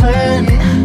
Thank you.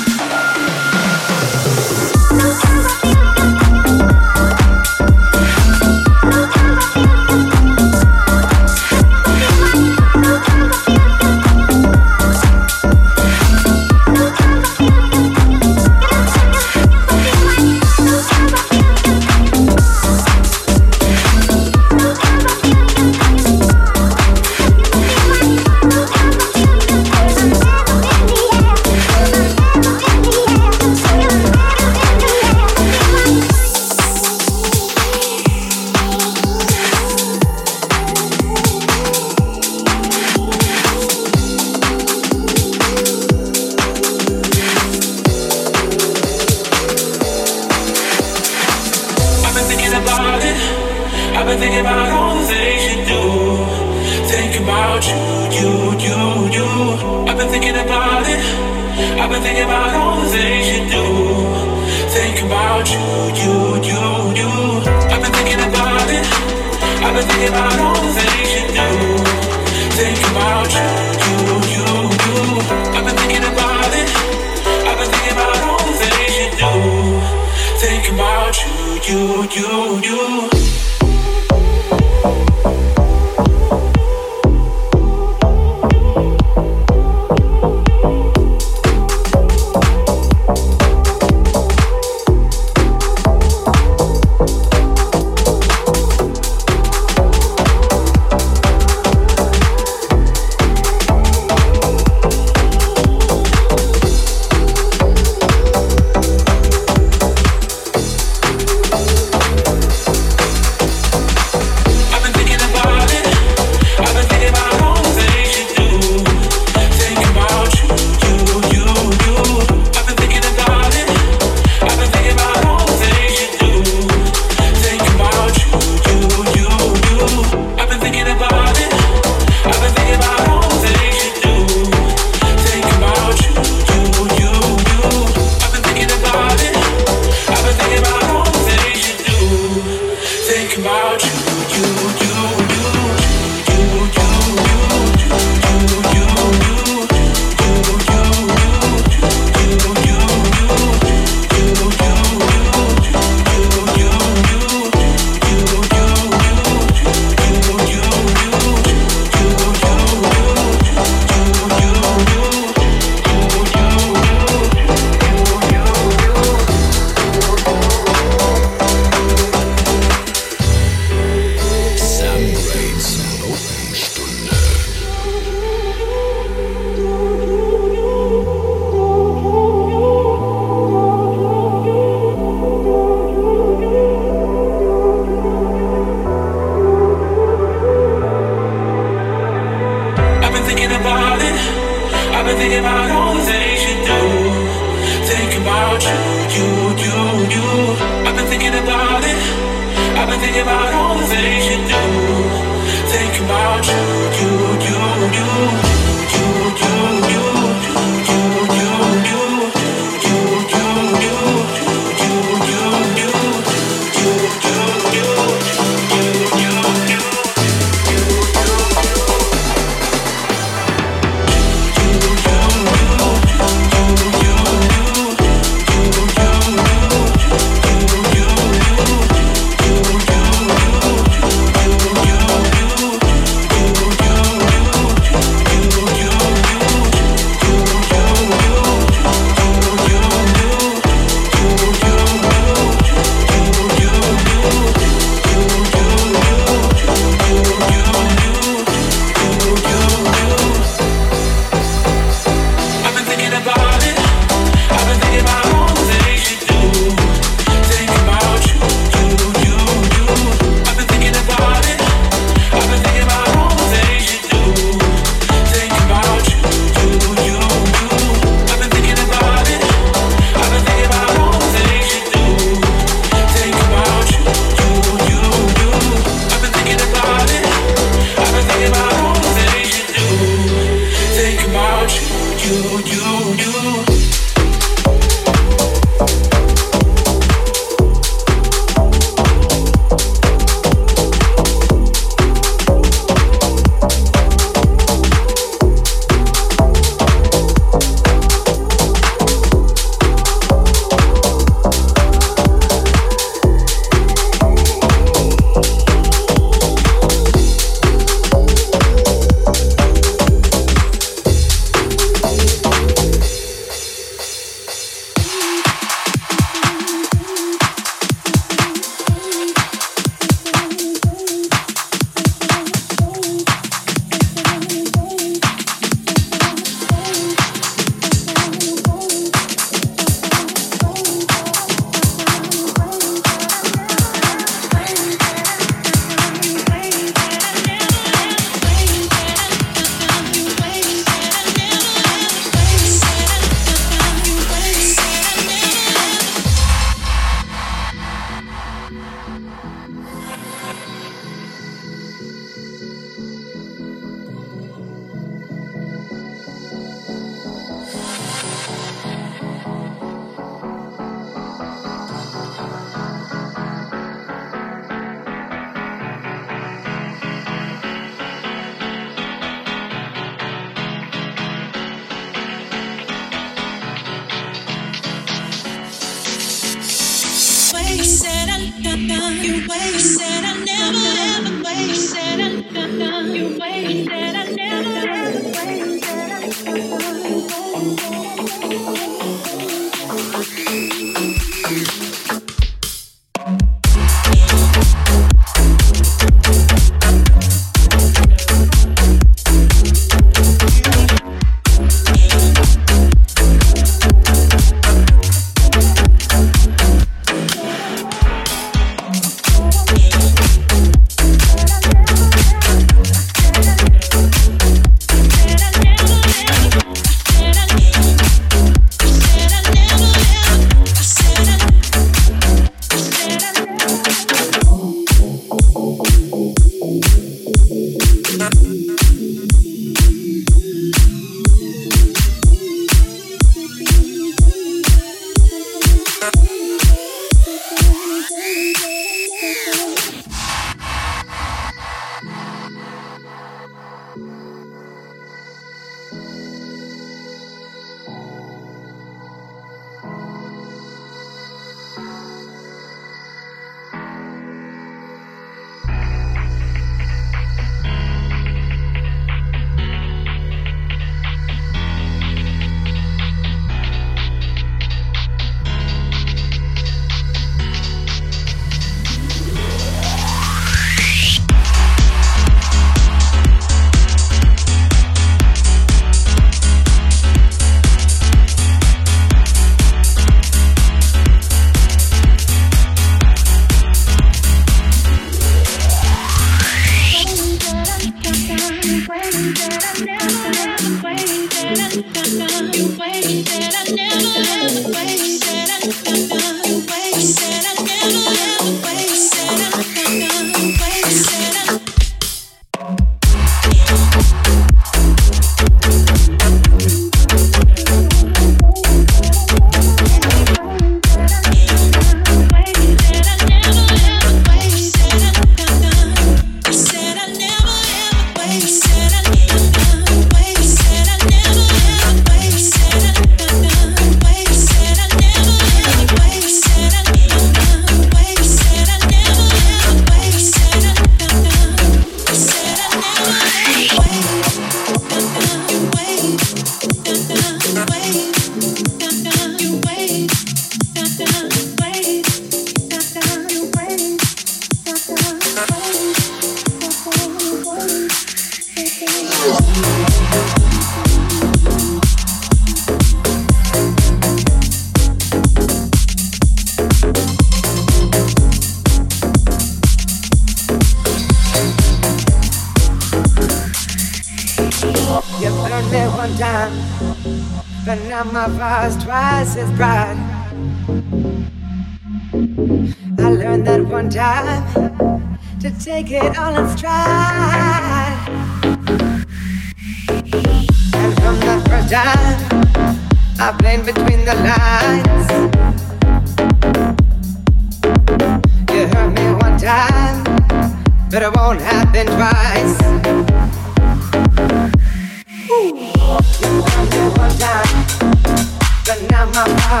I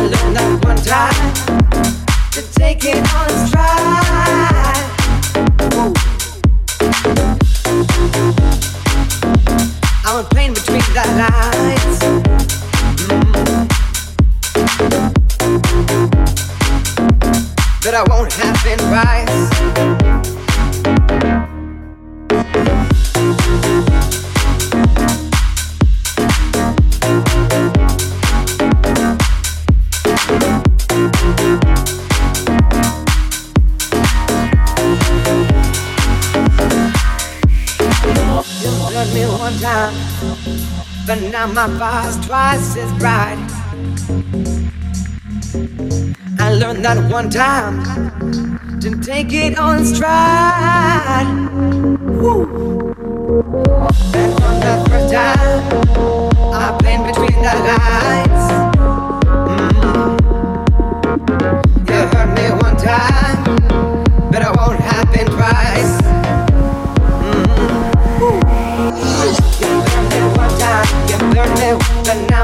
learned that one time to take it on. My fire's twice as bright. I learned that one time to take it on stride. Woo. And on the first time, I played between the lines.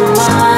my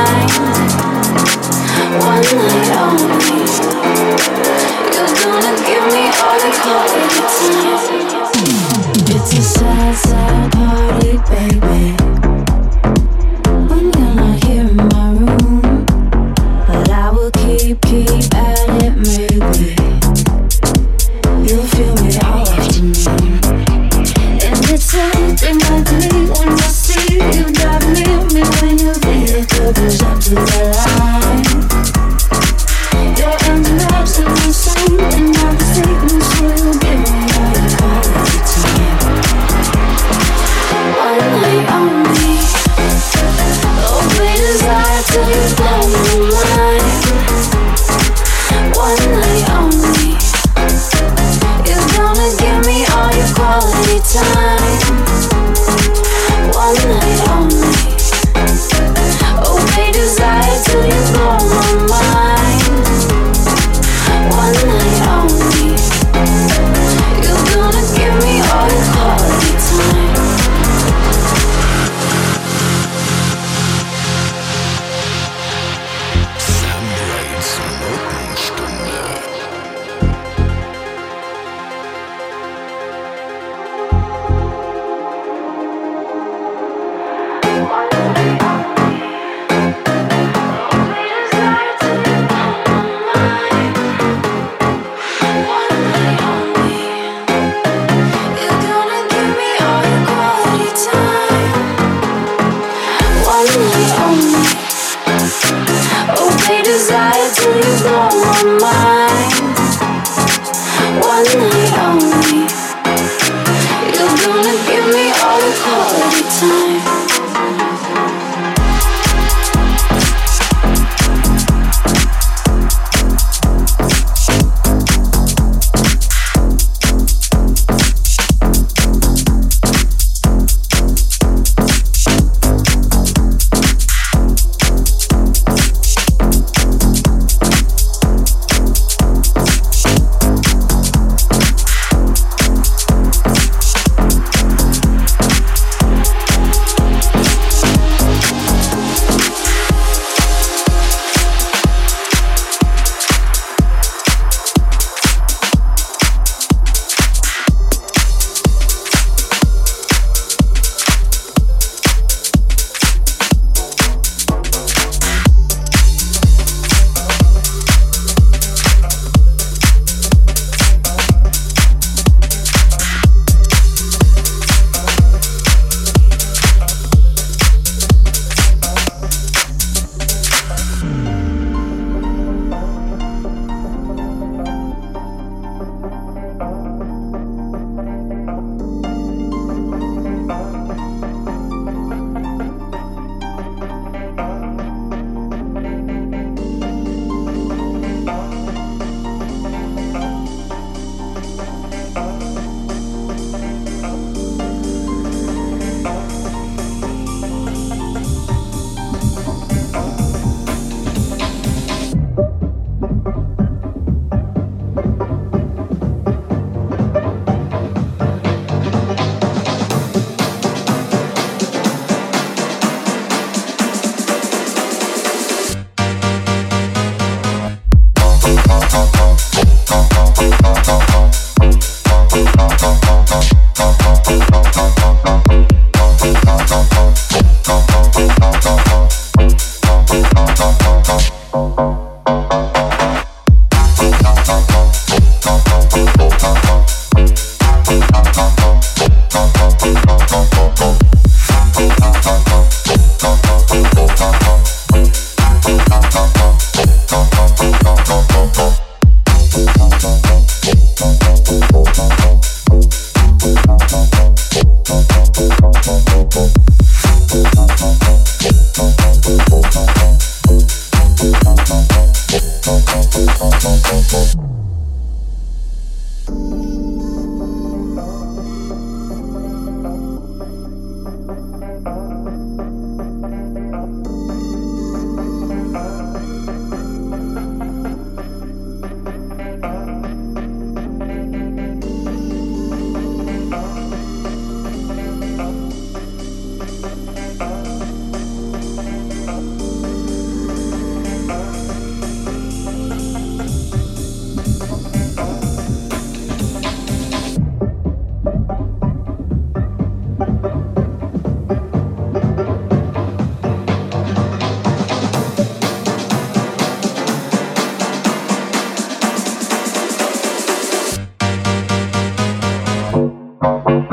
Thank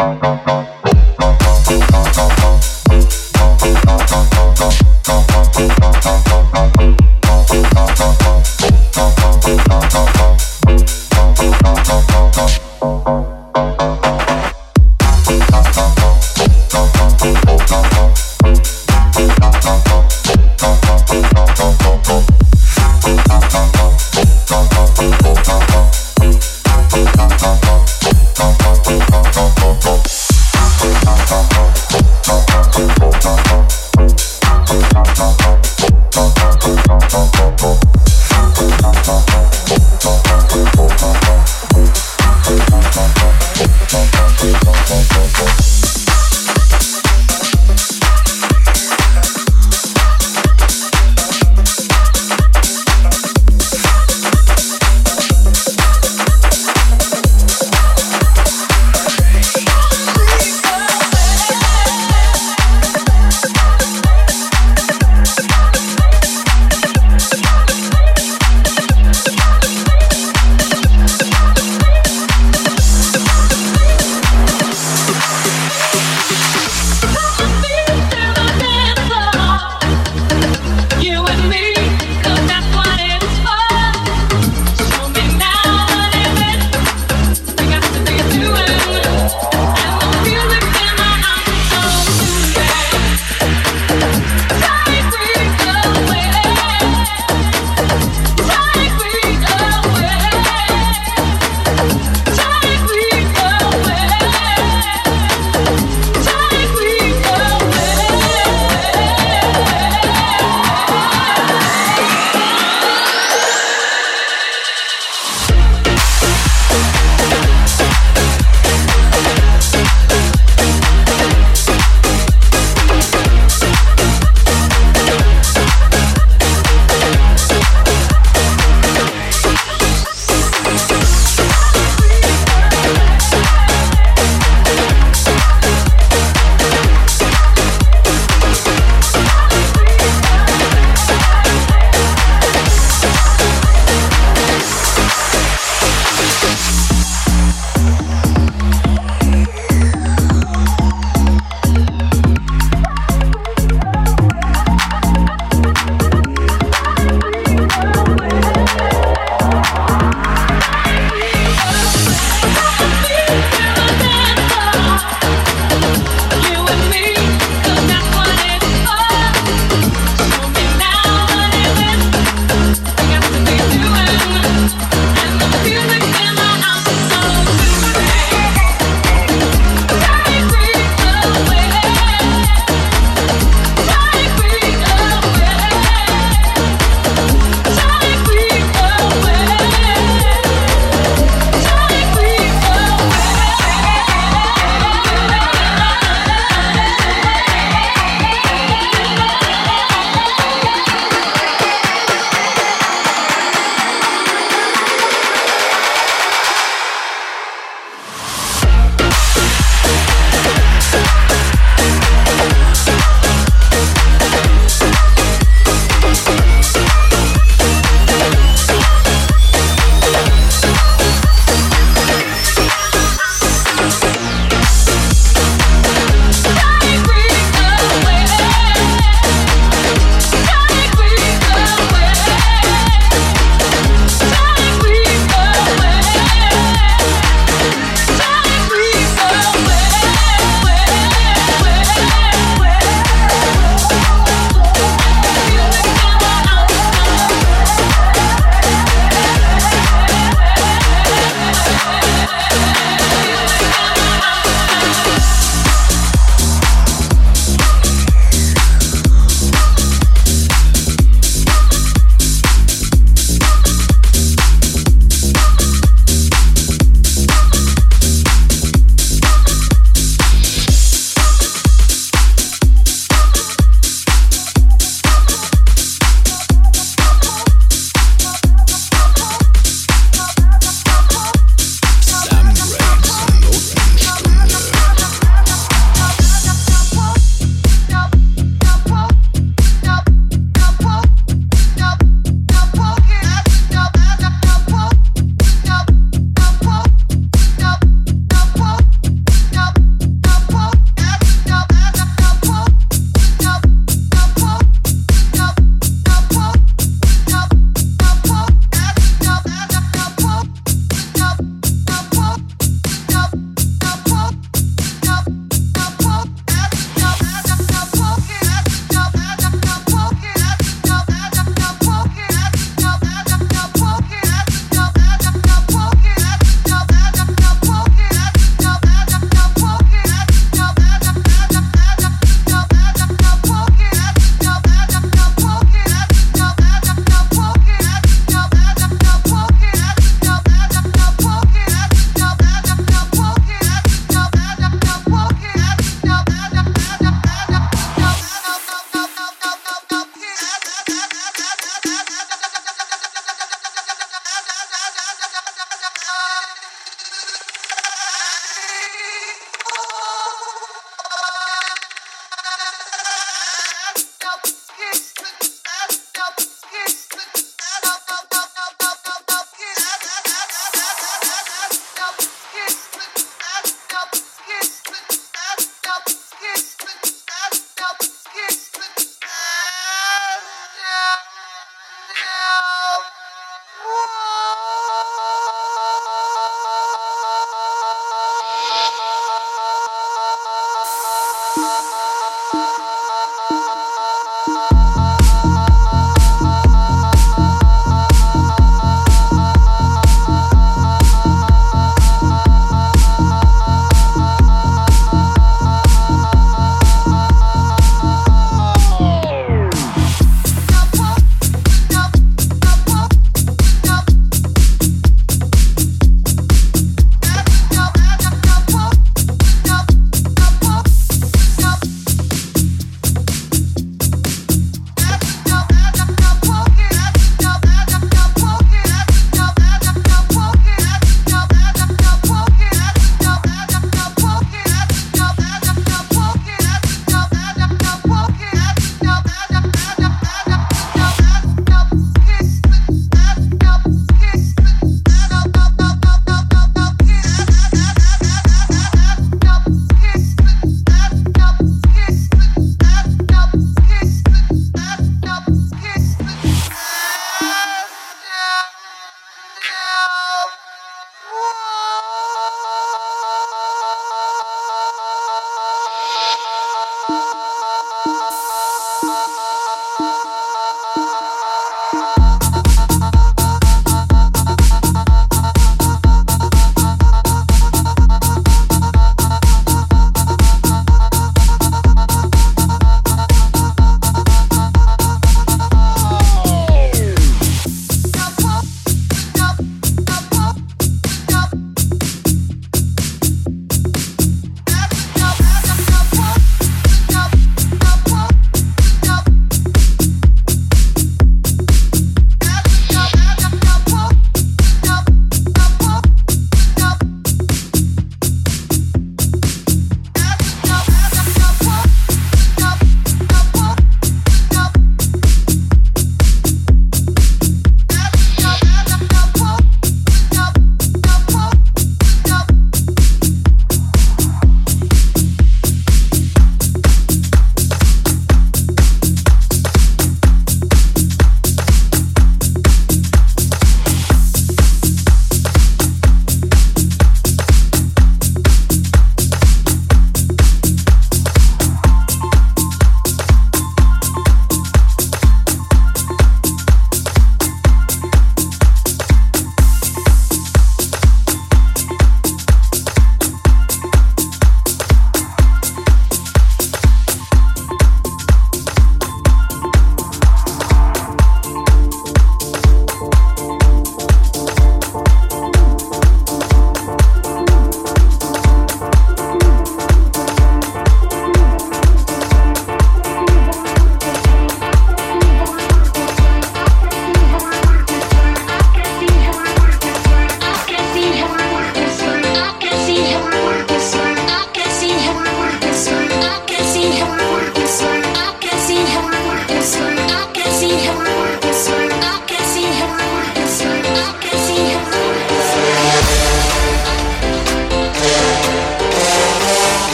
you.